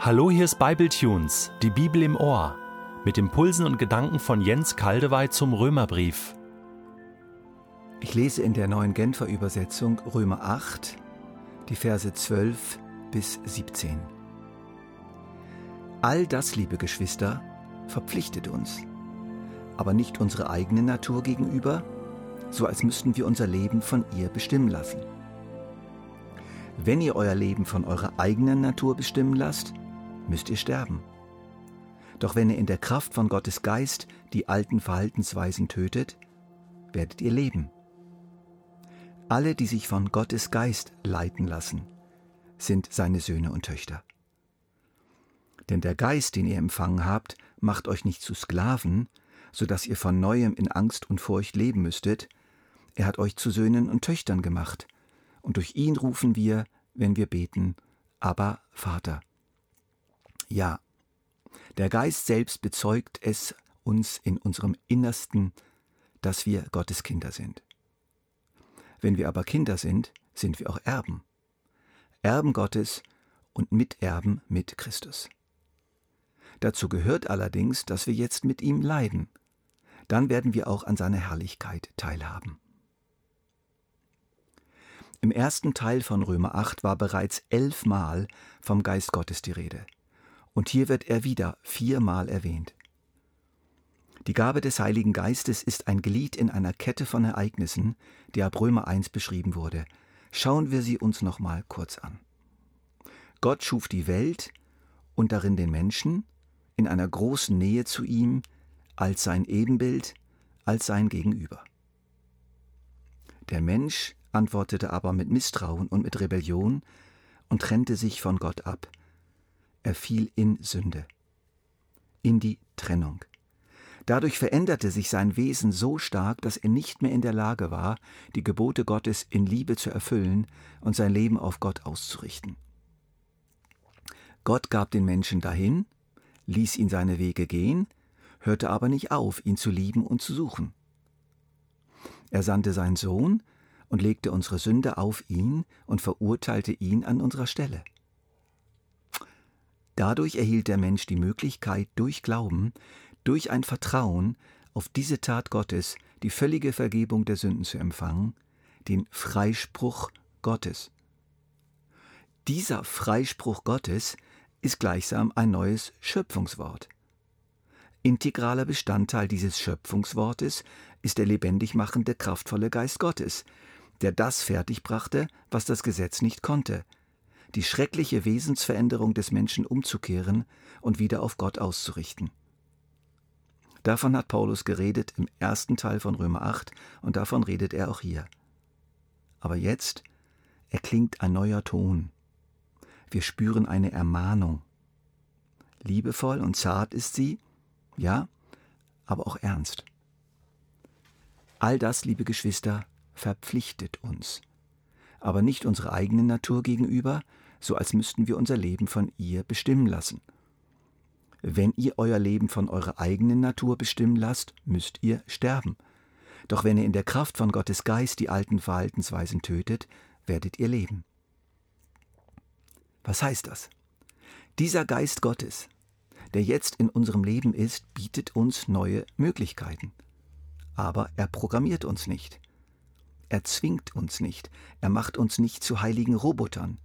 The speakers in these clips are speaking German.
Hallo, hier ist Bibletunes, die Bibel im Ohr, mit Impulsen und Gedanken von Jens Kaldewey zum Römerbrief. Ich lese in der neuen Genfer Übersetzung Römer 8, die Verse 12 bis 17. All das, liebe Geschwister, verpflichtet uns, aber nicht unsere eigene Natur gegenüber, so als müssten wir unser Leben von ihr bestimmen lassen. Wenn ihr euer Leben von eurer eigenen Natur bestimmen lasst, müsst ihr sterben. Doch wenn ihr in der Kraft von Gottes Geist die alten Verhaltensweisen tötet, werdet ihr leben. Alle, die sich von Gottes Geist leiten lassen, sind seine Söhne und Töchter. Denn der Geist, den ihr empfangen habt, macht euch nicht zu Sklaven, so dass ihr von neuem in Angst und Furcht leben müsstet, er hat euch zu Söhnen und Töchtern gemacht, und durch ihn rufen wir, wenn wir beten, aber Vater. Ja, der Geist selbst bezeugt es uns in unserem Innersten, dass wir Gottes Kinder sind. Wenn wir aber Kinder sind, sind wir auch Erben. Erben Gottes und Miterben mit Christus. Dazu gehört allerdings, dass wir jetzt mit ihm leiden. Dann werden wir auch an seiner Herrlichkeit teilhaben. Im ersten Teil von Römer 8 war bereits elfmal vom Geist Gottes die Rede und hier wird er wieder viermal erwähnt. Die Gabe des Heiligen Geistes ist ein Glied in einer Kette von Ereignissen, die ab Römer 1 beschrieben wurde. Schauen wir sie uns nochmal kurz an. Gott schuf die Welt und darin den Menschen in einer großen Nähe zu ihm, als sein Ebenbild, als sein Gegenüber. Der Mensch antwortete aber mit Misstrauen und mit Rebellion und trennte sich von Gott ab. Er fiel in Sünde, in die Trennung. Dadurch veränderte sich sein Wesen so stark, dass er nicht mehr in der Lage war, die Gebote Gottes in Liebe zu erfüllen und sein Leben auf Gott auszurichten. Gott gab den Menschen dahin, ließ ihn seine Wege gehen, hörte aber nicht auf, ihn zu lieben und zu suchen. Er sandte seinen Sohn und legte unsere Sünde auf ihn und verurteilte ihn an unserer Stelle. Dadurch erhielt der Mensch die Möglichkeit, durch Glauben, durch ein Vertrauen auf diese Tat Gottes, die völlige Vergebung der Sünden zu empfangen, den Freispruch Gottes. Dieser Freispruch Gottes ist gleichsam ein neues Schöpfungswort. Integraler Bestandteil dieses Schöpfungswortes ist der lebendig machende, kraftvolle Geist Gottes, der das fertigbrachte, was das Gesetz nicht konnte, die schreckliche Wesensveränderung des Menschen umzukehren und wieder auf Gott auszurichten. Davon hat Paulus geredet im ersten Teil von Römer 8 und davon redet er auch hier. Aber jetzt erklingt ein neuer Ton. Wir spüren eine Ermahnung. Liebevoll und zart ist sie, ja, aber auch ernst. All das, liebe Geschwister, verpflichtet uns, aber nicht unsere eigene Natur gegenüber, so als müssten wir unser Leben von ihr bestimmen lassen. Wenn ihr euer Leben von eurer eigenen Natur bestimmen lasst, müsst ihr sterben. Doch wenn ihr in der Kraft von Gottes Geist die alten Verhaltensweisen tötet, werdet ihr leben. Was heißt das? Dieser Geist Gottes, der jetzt in unserem Leben ist, bietet uns neue Möglichkeiten. Aber er programmiert uns nicht. Er zwingt uns nicht, er macht uns nicht zu heiligen Robotern.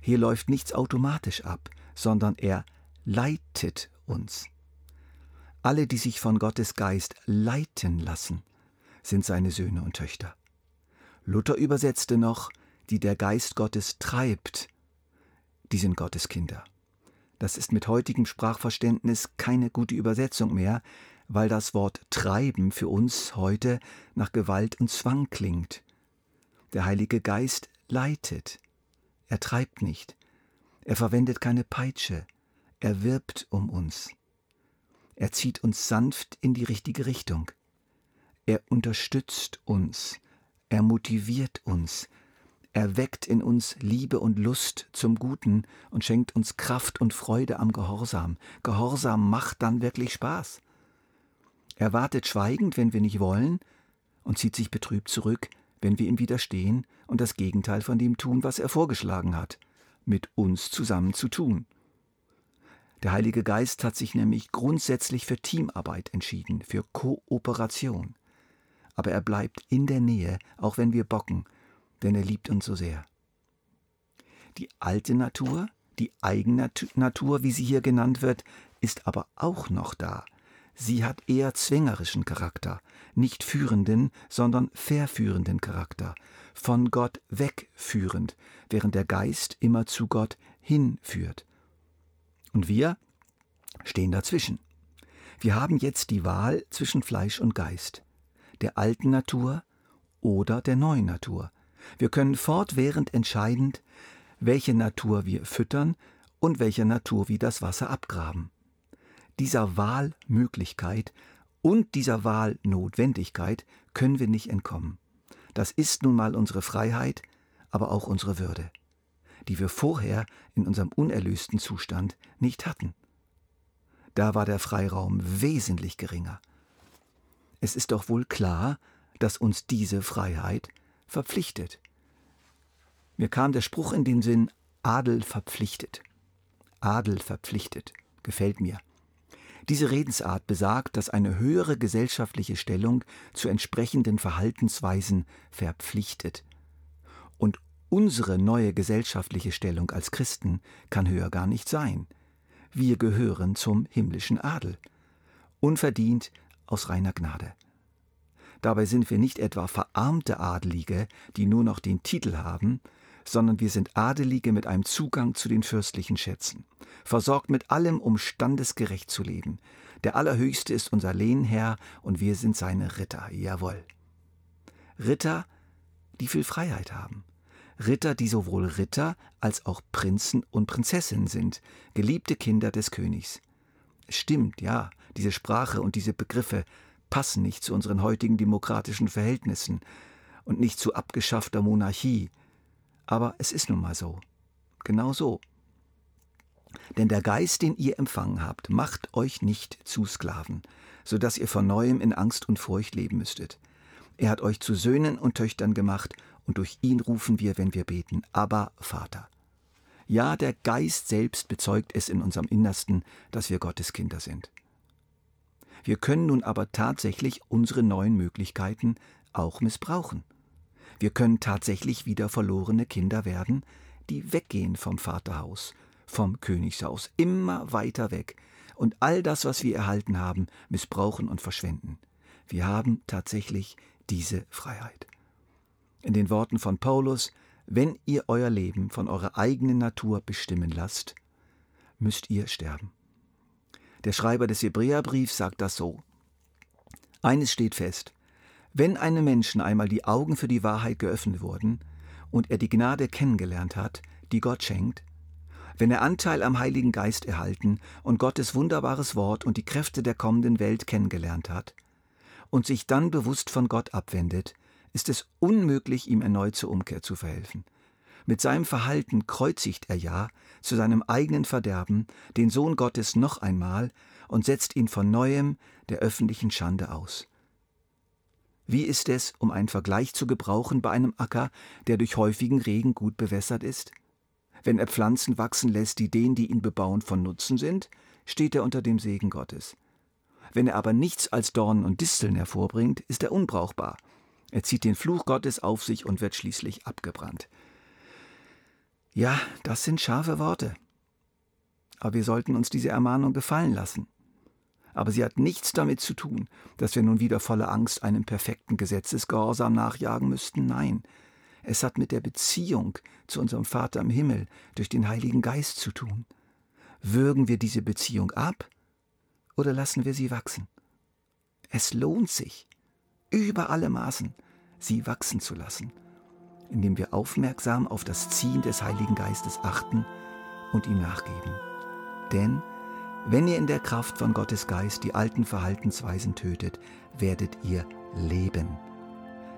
Hier läuft nichts automatisch ab, sondern er leitet uns. Alle, die sich von Gottes Geist leiten lassen, sind seine Söhne und Töchter. Luther übersetzte noch, die der Geist Gottes treibt, die sind Gottes Kinder. Das ist mit heutigem Sprachverständnis keine gute Übersetzung mehr, weil das Wort treiben für uns heute nach Gewalt und Zwang klingt. Der Heilige Geist leitet, er treibt nicht, er verwendet keine Peitsche, er wirbt um uns. Er zieht uns sanft in die richtige Richtung. Er unterstützt uns, er motiviert uns, er weckt in uns Liebe und Lust zum Guten und schenkt uns Kraft und Freude am Gehorsam. Gehorsam macht dann wirklich Spaß. Er wartet schweigend, wenn wir nicht wollen, und zieht sich betrübt zurück, wenn wir ihm widerstehen und das Gegenteil von dem tun, was er vorgeschlagen hat, mit uns zusammen zu tun. Der Heilige Geist hat sich nämlich grundsätzlich für Teamarbeit entschieden, für Kooperation. Aber er bleibt in der Nähe, auch wenn wir bocken, denn er liebt uns so sehr. Die alte Natur, die Eigennatur, wie sie hier genannt wird, ist aber auch noch da. Sie hat eher zwängerischen Charakter, nicht führenden, sondern verführenden Charakter, von Gott wegführend, während der Geist immer zu Gott hinführt. Und wir stehen dazwischen. Wir haben jetzt die Wahl zwischen Fleisch und Geist, der alten Natur oder der neuen Natur. Wir können fortwährend entscheidend, welche Natur wir füttern und welche Natur wir das Wasser abgraben. Dieser Wahlmöglichkeit und dieser Wahlnotwendigkeit können wir nicht entkommen. Das ist nun mal unsere Freiheit, aber auch unsere Würde die wir vorher in unserem unerlösten Zustand nicht hatten. Da war der Freiraum wesentlich geringer. Es ist doch wohl klar, dass uns diese Freiheit verpflichtet. Mir kam der Spruch in den Sinn Adel verpflichtet. Adel verpflichtet. Gefällt mir. Diese Redensart besagt, dass eine höhere gesellschaftliche Stellung zu entsprechenden Verhaltensweisen verpflichtet. Und Unsere neue gesellschaftliche Stellung als Christen kann höher gar nicht sein. Wir gehören zum himmlischen Adel. Unverdient aus reiner Gnade. Dabei sind wir nicht etwa verarmte Adelige, die nur noch den Titel haben, sondern wir sind Adelige mit einem Zugang zu den fürstlichen Schätzen, versorgt mit allem, um standesgerecht zu leben. Der Allerhöchste ist unser Lehnherr und wir sind seine Ritter, jawohl. Ritter, die viel Freiheit haben, Ritter, die sowohl Ritter als auch Prinzen und Prinzessinnen sind, geliebte Kinder des Königs. Stimmt, ja, diese Sprache und diese Begriffe passen nicht zu unseren heutigen demokratischen Verhältnissen und nicht zu abgeschaffter Monarchie. Aber es ist nun mal so. Genau so. Denn der Geist, den ihr empfangen habt, macht euch nicht zu Sklaven, so dass ihr von neuem in Angst und Furcht leben müsstet. Er hat euch zu Söhnen und Töchtern gemacht und durch ihn rufen wir, wenn wir beten, aber Vater. Ja, der Geist selbst bezeugt es in unserem Innersten, dass wir Gottes Kinder sind. Wir können nun aber tatsächlich unsere neuen Möglichkeiten auch missbrauchen. Wir können tatsächlich wieder verlorene Kinder werden, die weggehen vom Vaterhaus, vom Königshaus, immer weiter weg und all das, was wir erhalten haben, missbrauchen und verschwenden. Wir haben tatsächlich diese Freiheit in den Worten von Paulus, wenn ihr euer Leben von eurer eigenen Natur bestimmen lasst, müsst ihr sterben. Der Schreiber des Hebräerbriefs sagt das so. Eines steht fest, wenn einem Menschen einmal die Augen für die Wahrheit geöffnet wurden und er die Gnade kennengelernt hat, die Gott schenkt, wenn er Anteil am Heiligen Geist erhalten und Gottes wunderbares Wort und die Kräfte der kommenden Welt kennengelernt hat und sich dann bewusst von Gott abwendet, ist es unmöglich, ihm erneut zur Umkehr zu verhelfen. Mit seinem Verhalten kreuzigt er ja zu seinem eigenen Verderben den Sohn Gottes noch einmal und setzt ihn von neuem der öffentlichen Schande aus. Wie ist es, um einen Vergleich zu gebrauchen bei einem Acker, der durch häufigen Regen gut bewässert ist? Wenn er Pflanzen wachsen lässt, die denen, die ihn bebauen, von Nutzen sind, steht er unter dem Segen Gottes. Wenn er aber nichts als Dornen und Disteln hervorbringt, ist er unbrauchbar er zieht den Fluch Gottes auf sich und wird schließlich abgebrannt. Ja, das sind scharfe Worte. Aber wir sollten uns diese Ermahnung gefallen lassen. Aber sie hat nichts damit zu tun, dass wir nun wieder voller Angst einem perfekten Gesetzesgehorsam nachjagen müssten. Nein, es hat mit der Beziehung zu unserem Vater im Himmel durch den Heiligen Geist zu tun. Würgen wir diese Beziehung ab oder lassen wir sie wachsen? Es lohnt sich über alle Maßen, sie wachsen zu lassen, indem wir aufmerksam auf das Ziehen des Heiligen Geistes achten und ihm nachgeben. Denn wenn ihr in der Kraft von Gottes Geist die alten Verhaltensweisen tötet, werdet ihr leben.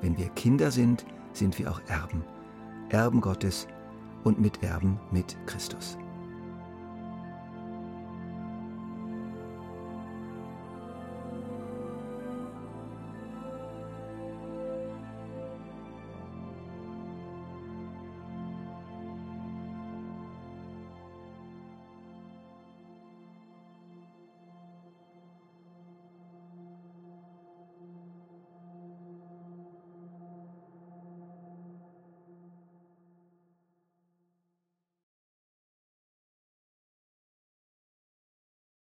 Wenn wir Kinder sind, sind wir auch Erben, Erben Gottes und Miterben mit Christus.